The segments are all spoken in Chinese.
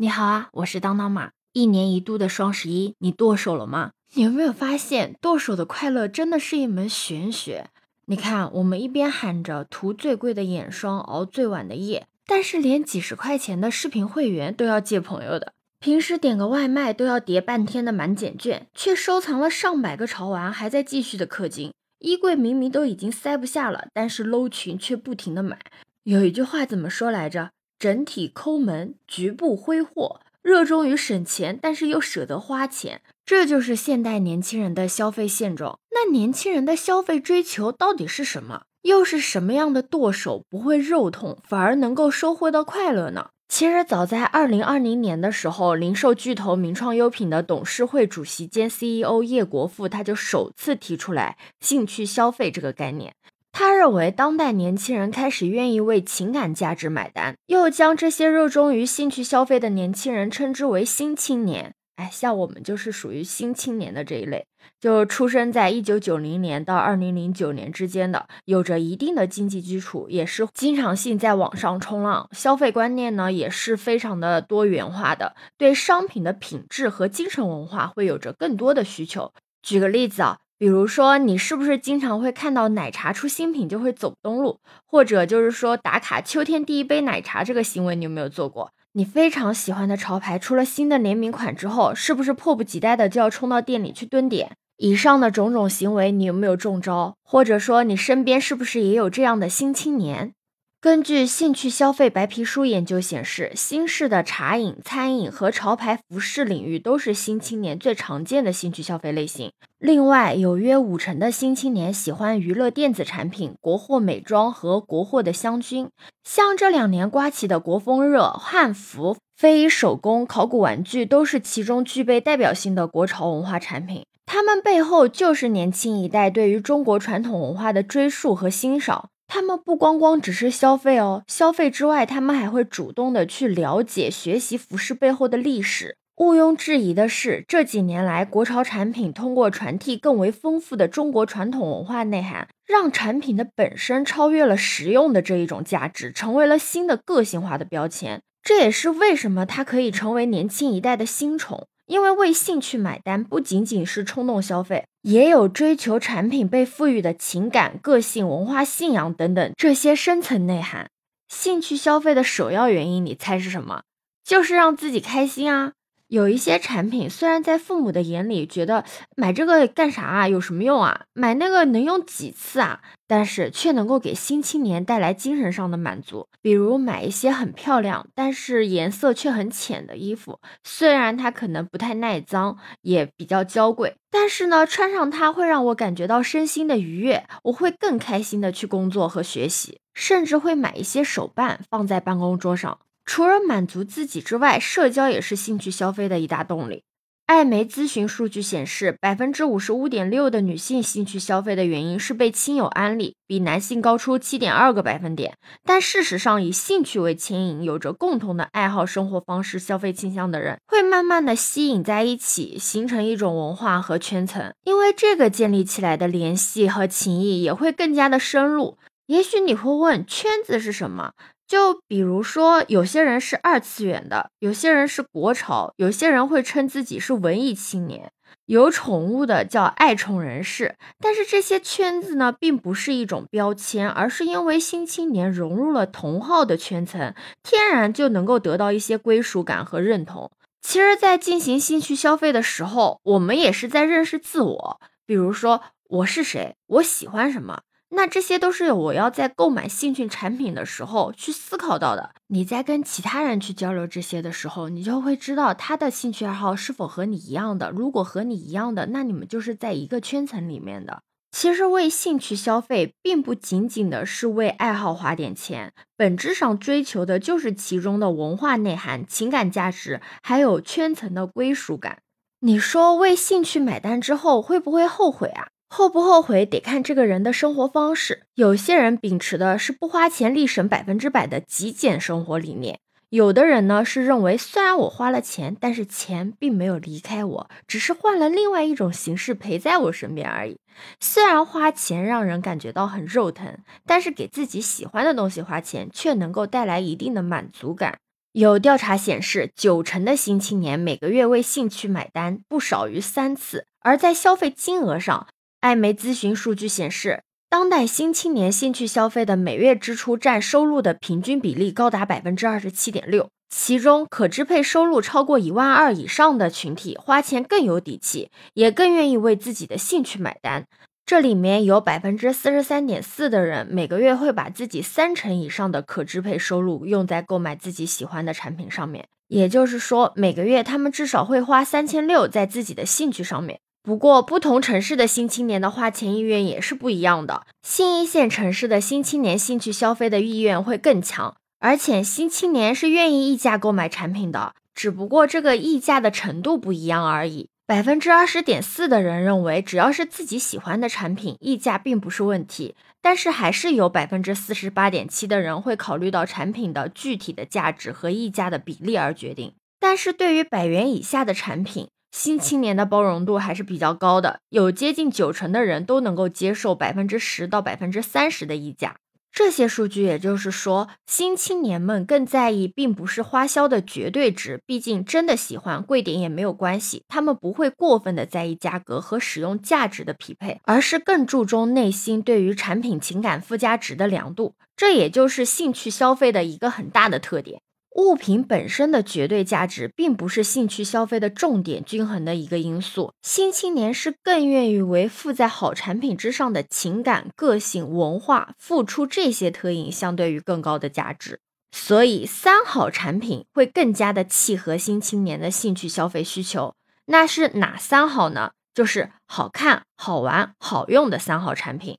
你好啊，我是当当马。一年一度的双十一，你剁手了吗？你有没有发现，剁手的快乐真的是一门玄学？你看，我们一边喊着涂最贵的眼霜，熬最晚的夜，但是连几十块钱的视频会员都要借朋友的，平时点个外卖都要叠半天的满减券，却收藏了上百个潮玩，还在继续的氪金。衣柜明明都已经塞不下了，但是搂群却不停的买。有一句话怎么说来着？整体抠门，局部挥霍，热衷于省钱，但是又舍得花钱，这就是现代年轻人的消费现状。那年轻人的消费追求到底是什么？又是什么样的剁手不会肉痛，反而能够收获到快乐呢？其实早在二零二零年的时候，零售巨头名创优品的董事会主席兼 CEO 叶国富他就首次提出来兴趣消费这个概念。他认为，当代年轻人开始愿意为情感价值买单，又将这些热衷于兴趣消费的年轻人称之为新青年。哎，像我们就是属于新青年的这一类，就出生在一九九零年到二零零九年之间的，有着一定的经济基础，也是经常性在网上冲浪，消费观念呢也是非常的多元化的，对商品的品质和精神文化会有着更多的需求。举个例子啊。比如说，你是不是经常会看到奶茶出新品就会走不动路，或者就是说打卡秋天第一杯奶茶这个行为，你有没有做过？你非常喜欢的潮牌出了新的联名款之后，是不是迫不及待的就要冲到店里去蹲点？以上的种种行为，你有没有中招？或者说，你身边是不是也有这样的新青年？根据兴趣消费白皮书研究显示，新式的茶饮、餐饮和潮牌服饰领域都是新青年最常见的兴趣消费类型。另外，有约五成的新青年喜欢娱乐电子产品、国货美妆和国货的香薰。像这两年刮起的国风热，汉服、非遗手工、考古玩具都是其中具备代表性的国潮文化产品。它们背后就是年轻一代对于中国传统文化的追溯和欣赏。他们不光光只是消费哦，消费之外，他们还会主动的去了解、学习服饰背后的历史。毋庸置疑的是，这几年来，国潮产品通过传递更为丰富的中国传统文化内涵，让产品的本身超越了实用的这一种价值，成为了新的个性化的标签。这也是为什么它可以成为年轻一代的新宠。因为为兴趣买单不仅仅是冲动消费，也有追求产品被赋予的情感、个性、文化信仰等等这些深层内涵。兴趣消费的首要原因，你猜是什么？就是让自己开心啊！有一些产品，虽然在父母的眼里觉得买这个干啥啊，有什么用啊？买那个能用几次啊？但是却能够给新青年带来精神上的满足。比如买一些很漂亮，但是颜色却很浅的衣服，虽然它可能不太耐脏，也比较娇贵，但是呢，穿上它会让我感觉到身心的愉悦，我会更开心的去工作和学习，甚至会买一些手办放在办公桌上。除了满足自己之外，社交也是兴趣消费的一大动力。艾媒咨询数据显示，百分之五十五点六的女性兴趣消费的原因是被亲友安利，比男性高出七点二个百分点。但事实上，以兴趣为牵引、有着共同的爱好、生活方式、消费倾向的人，会慢慢的吸引在一起，形成一种文化和圈层。因为这个建立起来的联系和情谊也会更加的深入。也许你会问，圈子是什么？就比如说，有些人是二次元的，有些人是国潮，有些人会称自己是文艺青年，有宠物的叫爱宠人士。但是这些圈子呢，并不是一种标签，而是因为新青年融入了同好的圈层，天然就能够得到一些归属感和认同。其实，在进行兴趣消费的时候，我们也是在认识自我。比如说，我是谁，我喜欢什么。那这些都是我要在购买兴趣产品的时候去思考到的。你在跟其他人去交流这些的时候，你就会知道他的兴趣爱好是否和你一样的。如果和你一样的，那你们就是在一个圈层里面的。其实为兴趣消费，并不仅仅的是为爱好花点钱，本质上追求的就是其中的文化内涵、情感价值，还有圈层的归属感。你说为兴趣买单之后，会不会后悔啊？后不后悔得看这个人的生活方式。有些人秉持的是不花钱立省百分之百的极简生活理念，有的人呢是认为虽然我花了钱，但是钱并没有离开我，只是换了另外一种形式陪在我身边而已。虽然花钱让人感觉到很肉疼，但是给自己喜欢的东西花钱却能够带来一定的满足感。有调查显示，九成的新青年每个月为兴趣买单不少于三次。而在消费金额上，艾媒咨询数据显示，当代新青年兴趣消费的每月支出占收入的平均比例高达百分之二十七点六。其中，可支配收入超过一万二以上的群体花钱更有底气，也更愿意为自己的兴趣买单。这里面有百分之四十三点四的人每个月会把自己三成以上的可支配收入用在购买自己喜欢的产品上面，也就是说，每个月他们至少会花三千六在自己的兴趣上面。不过，不同城市的新青年的花钱意愿也是不一样的。新一线城市的新青年兴趣消费的意愿会更强。而且新青年是愿意溢价购买产品的，只不过这个溢价的程度不一样而已。百分之二十点四的人认为，只要是自己喜欢的产品，溢价并不是问题。但是还是有百分之四十八点七的人会考虑到产品的具体的价值和溢价的比例而决定。但是对于百元以下的产品，新青年的包容度还是比较高的，有接近九成的人都能够接受百分之十到百分之三十的溢价。这些数据也就是说，新青年们更在意并不是花销的绝对值，毕竟真的喜欢贵点也没有关系，他们不会过分的在意价格和使用价值的匹配，而是更注重内心对于产品情感附加值的量度，这也就是兴趣消费的一个很大的特点。物品本身的绝对价值并不是兴趣消费的重点均衡的一个因素。新青年是更愿意为附在好产品之上的情感、个性、文化付出这些特应相对于更高的价值，所以三好产品会更加的契合新青年的兴趣消费需求。那是哪三好呢？就是好看、好玩、好用的三好产品。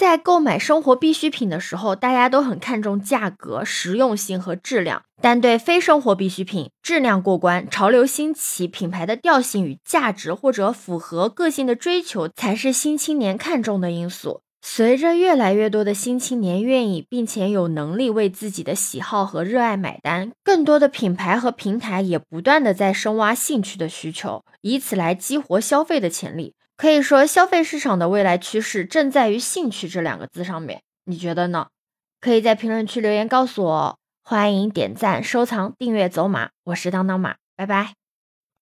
在购买生活必需品的时候，大家都很看重价格、实用性和质量。但对非生活必需品，质量过关、潮流兴起、品牌的调性与价值或者符合个性的追求，才是新青年看重的因素。随着越来越多的新青年愿意并且有能力为自己的喜好和热爱买单，更多的品牌和平台也不断的在深挖兴趣的需求，以此来激活消费的潜力。可以说，消费市场的未来趋势正在于“兴趣”这两个字上面，你觉得呢？可以在评论区留言告诉我。欢迎点赞、收藏、订阅、走马，我是当当马，拜拜。